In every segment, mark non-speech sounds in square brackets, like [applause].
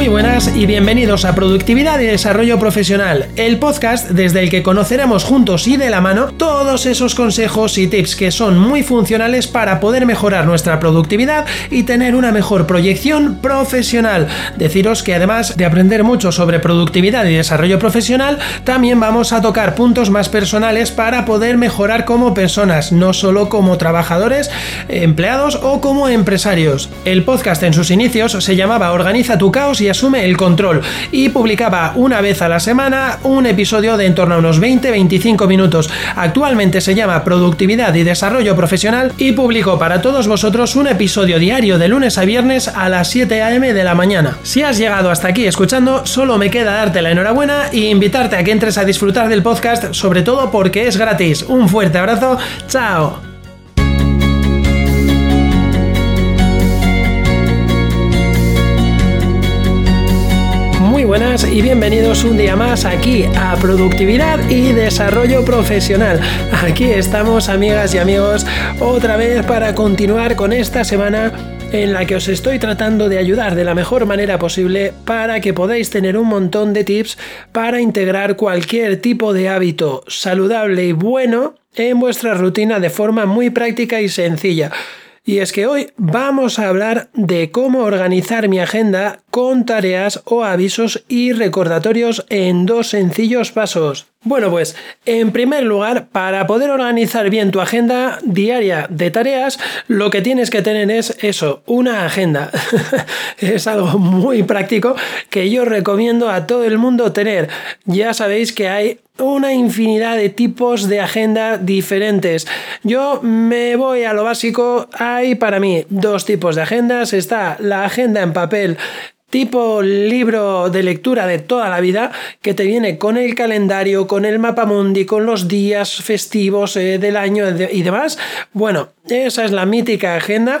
Muy buenas y bienvenidos a Productividad y Desarrollo Profesional, el podcast desde el que conoceremos juntos y de la mano todos esos consejos y tips que son muy funcionales para poder mejorar nuestra productividad y tener una mejor proyección profesional. Deciros que además de aprender mucho sobre productividad y desarrollo profesional, también vamos a tocar puntos más personales para poder mejorar como personas, no solo como trabajadores, empleados o como empresarios. El podcast en sus inicios se llamaba Organiza tu caos y asume el control y publicaba una vez a la semana un episodio de en torno a unos 20-25 minutos. Actualmente se llama Productividad y Desarrollo Profesional y publico para todos vosotros un episodio diario de lunes a viernes a las 7 a.m. de la mañana. Si has llegado hasta aquí escuchando, solo me queda darte la enhorabuena e invitarte a que entres a disfrutar del podcast, sobre todo porque es gratis. Un fuerte abrazo, chao. Buenas y bienvenidos un día más aquí a Productividad y Desarrollo Profesional. Aquí estamos amigas y amigos otra vez para continuar con esta semana en la que os estoy tratando de ayudar de la mejor manera posible para que podáis tener un montón de tips para integrar cualquier tipo de hábito saludable y bueno en vuestra rutina de forma muy práctica y sencilla. Y es que hoy vamos a hablar de cómo organizar mi agenda con tareas o avisos y recordatorios en dos sencillos pasos. Bueno, pues en primer lugar, para poder organizar bien tu agenda diaria de tareas, lo que tienes que tener es eso, una agenda. [laughs] es algo muy práctico que yo recomiendo a todo el mundo tener. Ya sabéis que hay una infinidad de tipos de agenda diferentes. Yo me voy a lo básico. Hay para mí dos tipos de agendas. Está la agenda en papel tipo libro de lectura de toda la vida que te viene con el calendario, con el mapa mundi, con los días festivos eh, del año y demás. Bueno, esa es la mítica agenda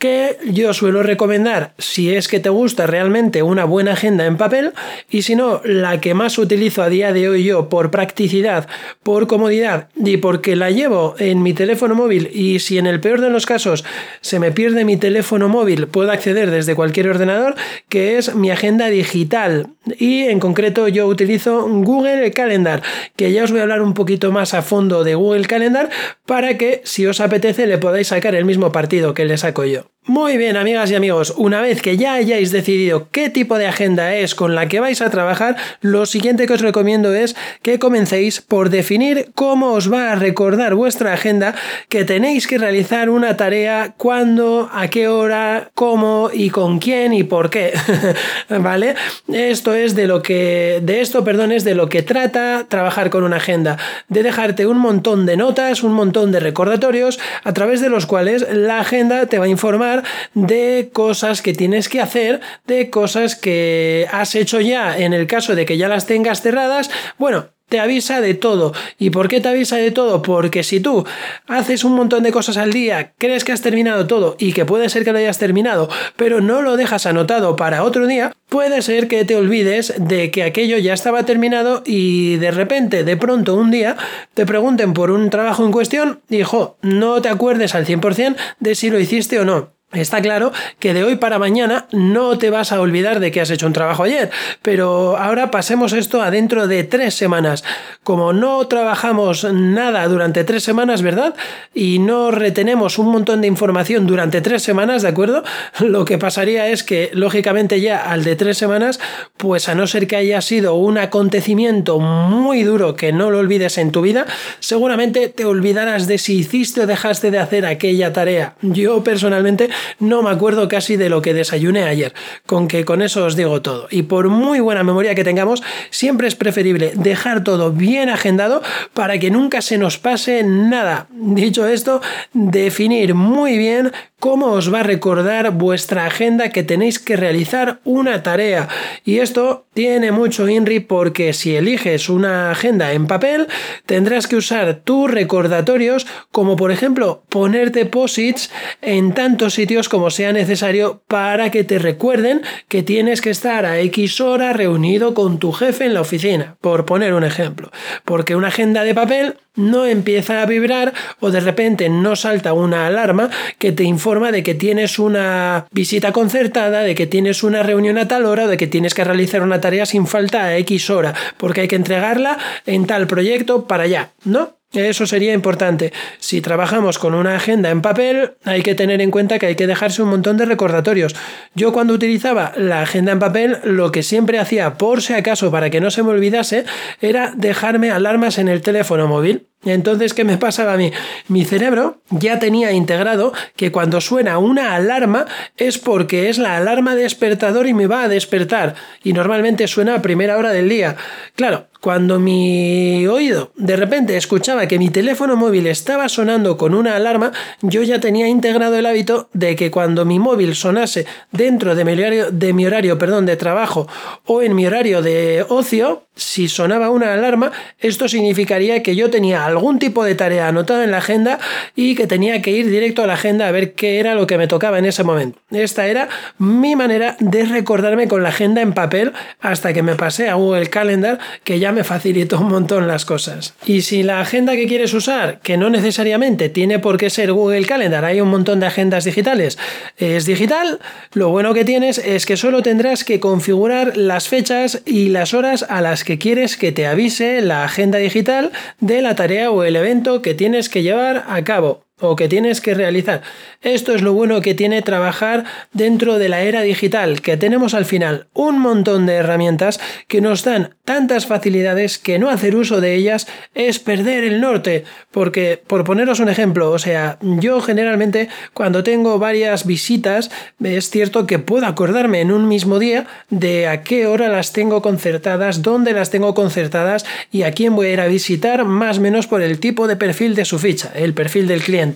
que yo suelo recomendar si es que te gusta realmente una buena agenda en papel y si no, la que más utilizo a día de hoy yo por practicidad, por comodidad y porque la llevo en mi teléfono móvil y si en el peor de los casos se me pierde mi teléfono móvil puedo acceder desde cualquier ordenador que es mi agenda digital y en concreto yo utilizo Google Calendar que ya os voy a hablar un poquito más a fondo de Google Calendar para que si os apetece le podáis sacar el mismo partido que le saco yo. Muy bien, amigas y amigos, una vez que ya hayáis decidido qué tipo de agenda es con la que vais a trabajar, lo siguiente que os recomiendo es que comencéis por definir cómo os va a recordar vuestra agenda que tenéis que realizar una tarea, cuándo, a qué hora, cómo y con quién y por qué. [laughs] ¿Vale? Esto es de lo que de esto, perdón, es de lo que trata trabajar con una agenda, de dejarte un montón de notas, un montón de recordatorios a través de los cuales la agenda te va a informar de cosas que tienes que hacer, de cosas que has hecho ya en el caso de que ya las tengas cerradas. Bueno, te avisa de todo. ¿Y por qué te avisa de todo? Porque si tú haces un montón de cosas al día, crees que has terminado todo y que puede ser que lo hayas terminado, pero no lo dejas anotado para otro día, puede ser que te olvides de que aquello ya estaba terminado y de repente, de pronto, un día, te pregunten por un trabajo en cuestión y, jo, no te acuerdes al 100% de si lo hiciste o no. Está claro que de hoy para mañana no te vas a olvidar de que has hecho un trabajo ayer, pero ahora pasemos esto a dentro de tres semanas. Como no trabajamos nada durante tres semanas, ¿verdad? Y no retenemos un montón de información durante tres semanas, ¿de acuerdo? Lo que pasaría es que, lógicamente, ya al de tres semanas, pues a no ser que haya sido un acontecimiento muy duro que no lo olvides en tu vida, seguramente te olvidarás de si hiciste o dejaste de hacer aquella tarea. Yo personalmente no me acuerdo casi de lo que desayuné ayer, con que con eso os digo todo. Y por muy buena memoria que tengamos, siempre es preferible dejar todo bien agendado para que nunca se nos pase nada. Dicho esto, definir muy bien cómo os va a recordar vuestra agenda que tenéis que realizar una tarea. Y esto tiene mucho INRI porque si eliges una agenda en papel, tendrás que usar tus recordatorios como por ejemplo ponerte posits en tantos sitios como sea necesario para que te recuerden que tienes que estar a X hora reunido con tu jefe en la oficina, por poner un ejemplo. Porque una agenda de papel no empieza a vibrar o de repente no salta una alarma que te informa de que tienes una visita concertada, de que tienes una reunión a tal hora de que tienes que realizar una tarea sin falta a X hora, porque hay que entregarla en tal proyecto para allá, ¿no? Eso sería importante. Si trabajamos con una agenda en papel, hay que tener en cuenta que hay que dejarse un montón de recordatorios. Yo cuando utilizaba la agenda en papel, lo que siempre hacía por si acaso para que no se me olvidase, era dejarme alarmas en el teléfono móvil. Entonces, ¿qué me pasaba a mí? Mi cerebro ya tenía integrado que cuando suena una alarma es porque es la alarma despertador y me va a despertar. Y normalmente suena a primera hora del día. Claro, cuando mi oído de repente escuchaba que mi teléfono móvil estaba sonando con una alarma, yo ya tenía integrado el hábito de que cuando mi móvil sonase dentro de mi horario, de, mi horario de trabajo o en mi horario de ocio, si sonaba una alarma, esto significaría que yo tenía algún tipo de tarea anotada en la agenda y que tenía que ir directo a la agenda a ver qué era lo que me tocaba en ese momento. Esta era mi manera de recordarme con la agenda en papel hasta que me pasé a Google Calendar, que ya me facilitó un montón las cosas. Y si la agenda que quieres usar, que no necesariamente tiene por qué ser Google Calendar, hay un montón de agendas digitales, es digital, lo bueno que tienes es que solo tendrás que configurar las fechas y las horas a las que quieres que te avise la agenda digital de la tarea o el evento que tienes que llevar a cabo o que tienes que realizar. Esto es lo bueno que tiene trabajar dentro de la era digital, que tenemos al final un montón de herramientas que nos dan tantas facilidades que no hacer uso de ellas es perder el norte, porque por poneros un ejemplo, o sea, yo generalmente cuando tengo varias visitas, es cierto que puedo acordarme en un mismo día de a qué hora las tengo concertadas, dónde las tengo concertadas y a quién voy a ir a visitar, más o menos por el tipo de perfil de su ficha, el perfil del cliente.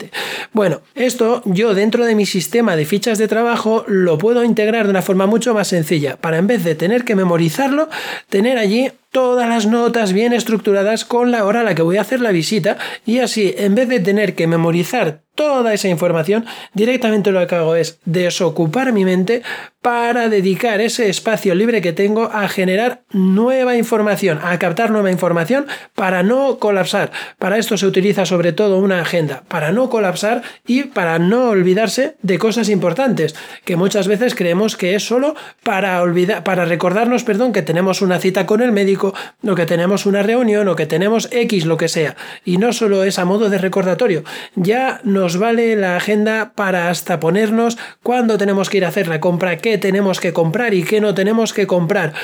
Bueno, esto yo dentro de mi sistema de fichas de trabajo lo puedo integrar de una forma mucho más sencilla, para en vez de tener que memorizarlo, tener allí todas las notas bien estructuradas con la hora a la que voy a hacer la visita y así en vez de tener que memorizar toda esa información, directamente lo que hago es desocupar mi mente para dedicar ese espacio libre que tengo a generar nueva información, a captar nueva información para no colapsar. Para esto se utiliza sobre todo una agenda, para no colapsar y para no olvidarse de cosas importantes, que muchas veces creemos que es solo para olvidar, para recordarnos, perdón, que tenemos una cita con el médico, o que tenemos una reunión, o que tenemos X, lo que sea. Y no solo es a modo de recordatorio, ya nos vale la agenda para hasta ponernos cuándo tenemos que ir a hacer la compra, qué tenemos que comprar y qué no tenemos que comprar.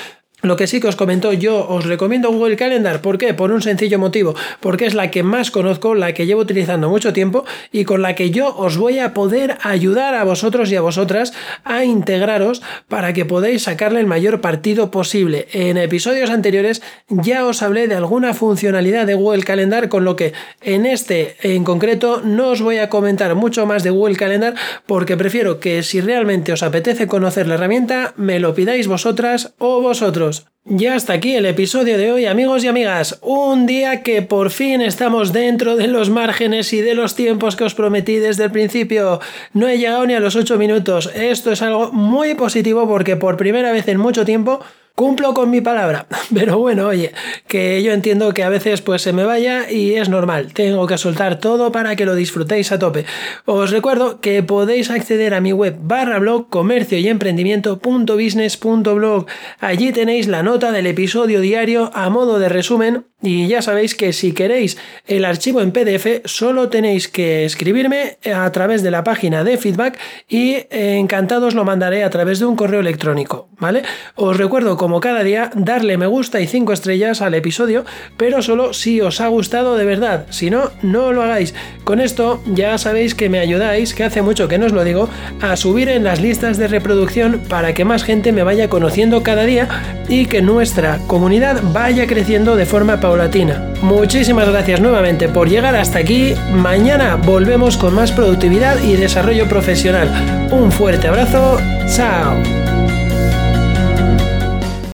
Lo que sí que os comento, yo os recomiendo Google Calendar. ¿Por qué? Por un sencillo motivo. Porque es la que más conozco, la que llevo utilizando mucho tiempo y con la que yo os voy a poder ayudar a vosotros y a vosotras a integraros para que podáis sacarle el mayor partido posible. En episodios anteriores ya os hablé de alguna funcionalidad de Google Calendar, con lo que en este en concreto no os voy a comentar mucho más de Google Calendar porque prefiero que si realmente os apetece conocer la herramienta, me lo pidáis vosotras o vosotros. Ya hasta aquí el episodio de hoy, amigos y amigas. Un día que por fin estamos dentro de los márgenes y de los tiempos que os prometí desde el principio. No he llegado ni a los 8 minutos. Esto es algo muy positivo porque por primera vez en mucho tiempo cumplo con mi palabra. [laughs] Pero bueno, oye, que yo entiendo que a veces pues se me vaya y es normal. Tengo que soltar todo para que lo disfrutéis a tope. Os recuerdo que podéis acceder a mi web barra blog comercio y emprendimiento.business.blog. Allí tenéis la nota del episodio diario a modo de resumen y ya sabéis que si queréis el archivo en PDF solo tenéis que escribirme a través de la página de feedback y encantados lo mandaré a través de un correo electrónico, ¿vale? Os recuerdo como cada día darle me gusta y 5 estrellas al episodio, pero solo si os ha gustado de verdad, si no, no lo hagáis. Con esto ya sabéis que me ayudáis, que hace mucho que no os lo digo, a subir en las listas de reproducción para que más gente me vaya conociendo cada día y que nuestra comunidad vaya creciendo de forma paulatina. Muchísimas gracias nuevamente por llegar hasta aquí. Mañana volvemos con más productividad y desarrollo profesional. Un fuerte abrazo. Chao.